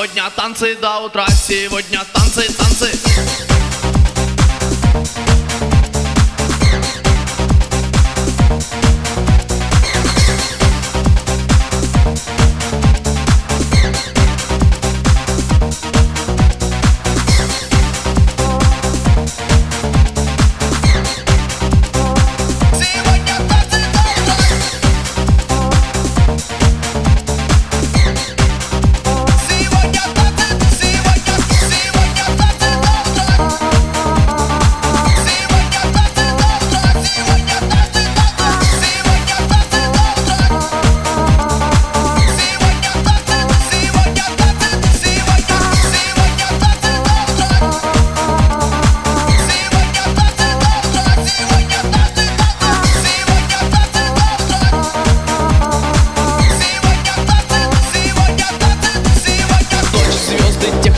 Сегодня танцы до утра, сегодня танцы, танцы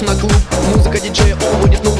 на клуб. Музыка диджея, он будет ну